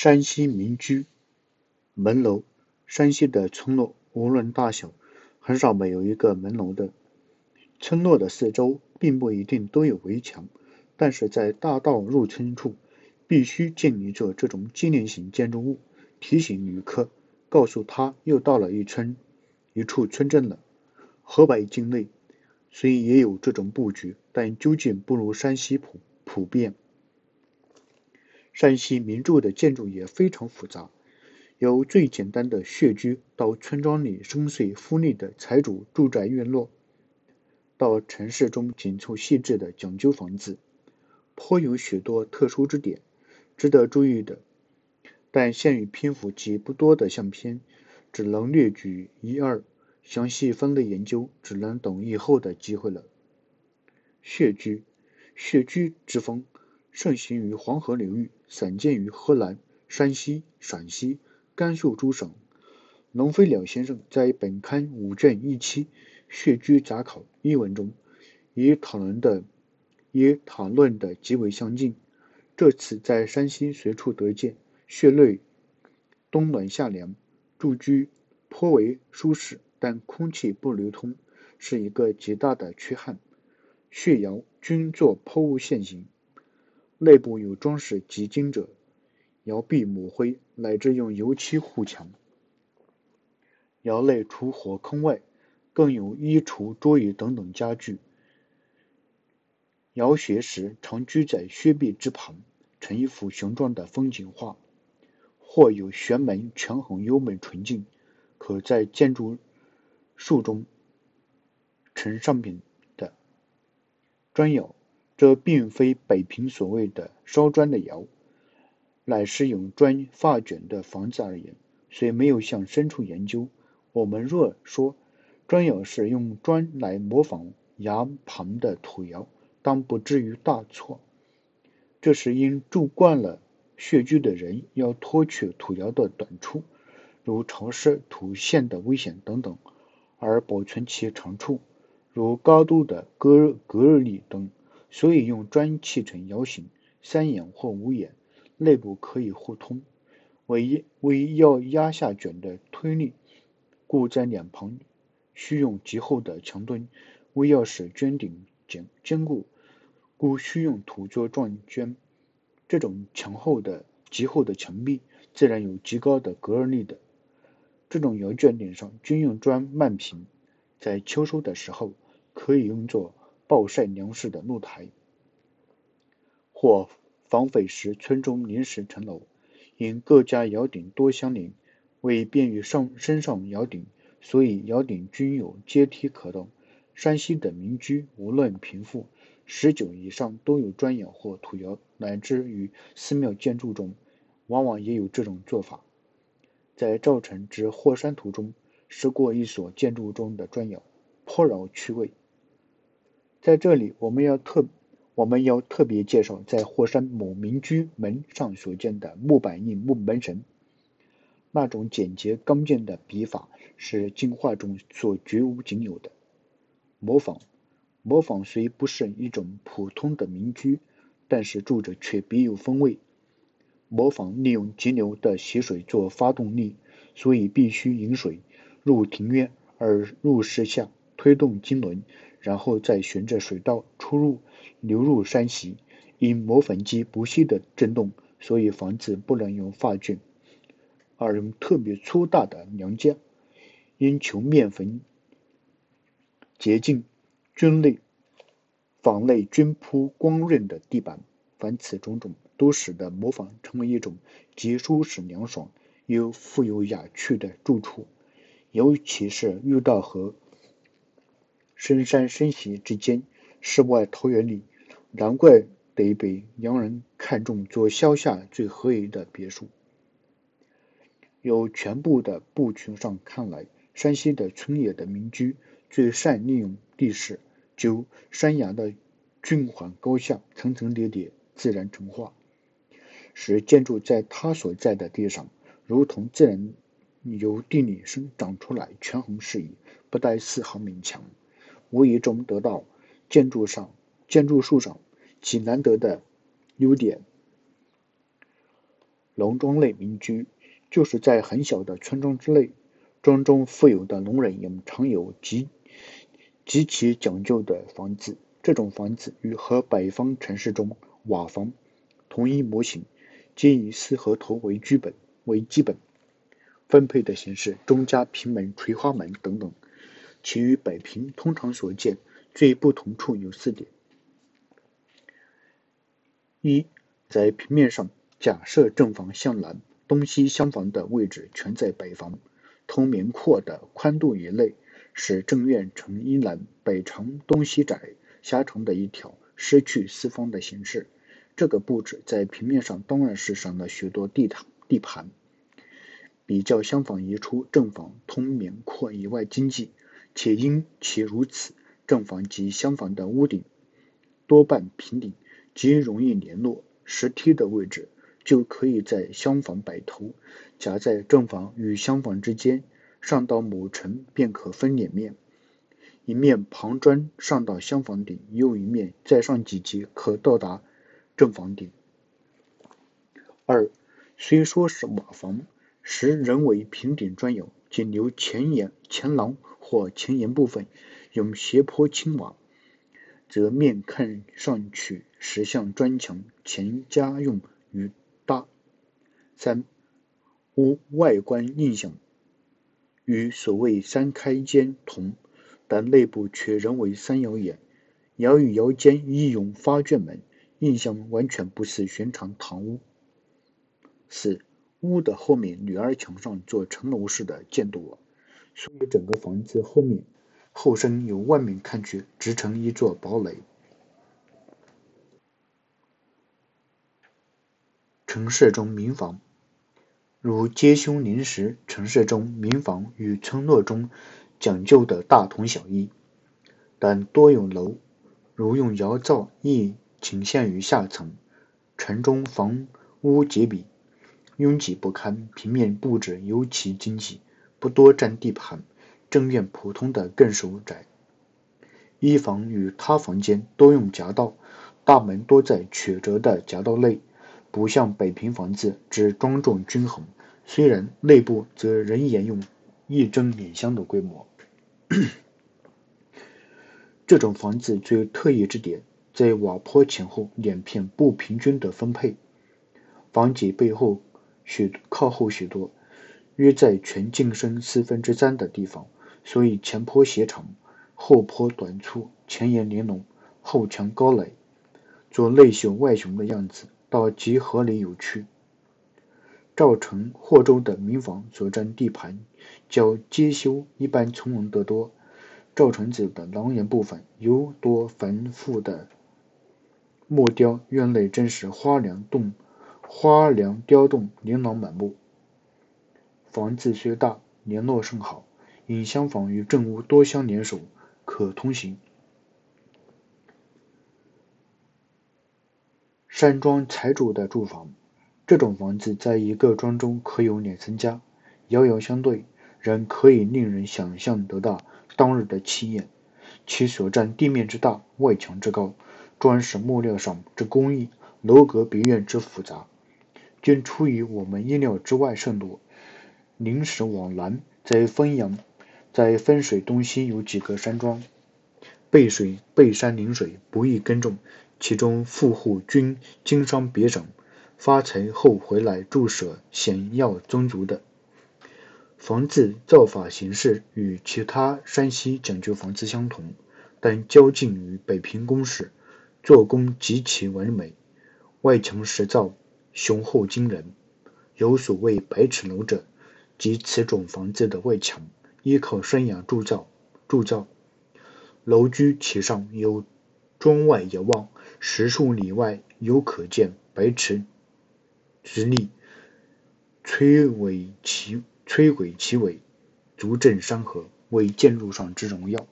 山西民居门楼，山西的村落无论大小，很少没有一个门楼的。村落的四周并不一定都有围墙，但是在大道入村处，必须建立着这种纪念性建筑物，提醒旅客，告诉他又到了一村一处村镇了。河北境内虽也有这种布局，但究竟不如山西普普遍。山西名著的建筑也非常复杂，由最简单的穴居到村庄里深邃富丽的财主住宅院落，到城市中紧凑细致的讲究房子，颇有许多特殊之点，值得注意的。但限于篇幅极不多的相片，只能略举一二，详细分类研究，只能等以后的机会了。穴居，穴居之风。盛行于黄河流域，散见于河南、山西、陕西、甘肃诸省。龙飞鸟先生在本刊五卷一期《穴居杂考》一文中，也讨论的也讨论的极为相近。这次在山西随处得见，穴内冬暖夏凉，住居颇为舒适，但空气不流通，是一个极大的缺憾。穴窑均作抛物线形。内部有装饰极精者，窑壁抹灰，乃至用油漆护墙。窑内除火坑外，更有衣橱、桌椅等等家具。窑穴时常居在穴壁之旁，成一幅雄壮的风景画。或有玄门，权衡优美纯净，可在建筑树中呈上品的砖窑。这并非北平所谓的烧砖的窑，乃是用砖发卷的房子而言。虽没有向深处研究，我们若说砖窑是用砖来模仿崖旁的土窑，当不至于大错。这是因住惯了穴居的人要脱去土窑的短处，如潮湿、土陷的危险等等，而保存其长处，如高度的隔热隔热力等。所以用砖砌成窑形，三眼或五眼，内部可以互通，为为要压下卷的推力，故在两旁需用极厚的墙墩；为要使卷顶坚坚固，故需用土做状卷。这种墙厚的极厚的墙壁，自然有极高的隔热力的。这种窑卷顶上均用砖漫平，在秋收的时候可以用作。暴晒粮食的露台，或防匪时村中临时城楼，因各家窑顶多相邻，为便于上升上窑顶，所以窑顶均有阶梯可动。山西的民居无论贫富，十九以上都有砖窑或土窑，乃至于寺庙建筑中，往往也有这种做法。在赵城之《霍山图》中，识过一所建筑中的砖窑，颇饶趣味。在这里，我们要特我们要特别介绍，在霍山某民居门上所见的木板印木门神，那种简洁刚健的笔法是进化中所绝无仅有的。模仿，模仿虽不是一种普通的民居，但是住着却别有风味。模仿利用急流的溪水做发动力，所以必须引水入庭院，而入室下推动金轮。然后再循着水道出入流入山溪，因磨粉机不息的震动，所以房子不能用发卷，而用特别粗大的梁架。因求面粉洁净，均内房内均铺光润的地板。凡此种种，都使得磨坊成为一种既舒适凉爽又富有雅趣的住处，尤其是遇到和。深山深溪之间，世外桃源里，难怪得被洋人看中做乡下最合宜的别墅。由全部的布群上看来，山西的村野的民居最善利用地势，就山崖的峻缓高下，层层叠叠，自然成化，使建筑在它所在的地上，如同自然由地里生长出来，权衡适宜，不带丝毫勉强。无意中得到建筑上建筑树上极难得的优点。农庄类民居，就是在很小的村庄之内，庄中富有的农人也常有极极其讲究的房子。这种房子与和北方城市中瓦房同一模型，皆以四合头为基本为基本。分配的形式中加平门、垂花门等等。其与北平通常所见最不同处有四点：一，在平面上，假设正房向南，东西厢房的位置全在北房，通棉阔的宽度以内，使正院呈一南北长、东西窄、狭长的一条，失去四方的形式。这个布置在平面上当然是省了许多地毯地盘。比较厢房一出，正房通棉阔以外经济。且因其如此，正房及厢房的屋顶多半平顶，极容易联络。石梯的位置就可以在厢房摆头，夹在正房与厢房之间，上到某层便可分两面，一面旁砖上到厢房顶，又一面再上几级可到达正房顶。二，虽说是瓦房，实仍为平顶砖有，仅留前檐、前廊。或前檐部分用斜坡青瓦，则面看上去实像砖墙，前家用于搭。三屋外观印象与所谓三开间同，但内部却仍为三窑檐，窑与窑间亦用发卷门，印象完全不似寻常堂屋。四屋的后面女儿墙上做城楼式的建筑网。所以整个房子后面后身由外面看去，直成一座堡垒。城市中民房，如街修临时，城市中民房与村落中讲究的大同小异，但多有楼，如用窑灶，亦仅限于下层。城中房屋结比，拥挤不堪，平面布置尤其精细。不多占地盘，正院普通的更属窄。一房与他房间多用夹道，大门多在曲折的夹道内，不像北平房子只庄重均衡。虽然内部则仍沿用一针两厢的规模。这种房子最特异之点，在瓦坡前后两片不平均的分配。房脊背后许靠后许多。约在全进深四分之三的地方，所以前坡斜长，后坡短粗，前檐玲珑，后墙高垒，做内秀外雄的样子，倒极合理有趣。赵城、霍州的民房所占地盘，较街修一般从容得多。赵城子的廊檐部分尤多繁复的木雕，院内真是花梁洞、花梁雕洞，琳琅满目。房子虽大，联络甚好，引厢房与正屋多相连守，可通行。山庄财主的住房，这种房子在一个庄中可有两三家，遥遥相对，仍可以令人想象得到当日的气焰。其所占地面之大，外墙之高，砖石木料上之工艺，楼阁别院之复杂，均出于我们意料之外甚多。临时往南，在汾阳，在汾水东西有几个山庄，背水背山临水，不易耕种。其中富户均经商别省，发财后回来住舍，显要宗族的。房子造法形式与其他山西讲究房子相同，但较近于北平宫室，做工极其完美，外墙石造，雄厚惊人。有所谓百尺楼者。及此种房子的外墙依靠山崖铸造，铸造楼居其上，有庄外遥望，十数里外犹可见白池直立，摧毁其摧毁其尾，足镇山河，为建筑上之荣耀。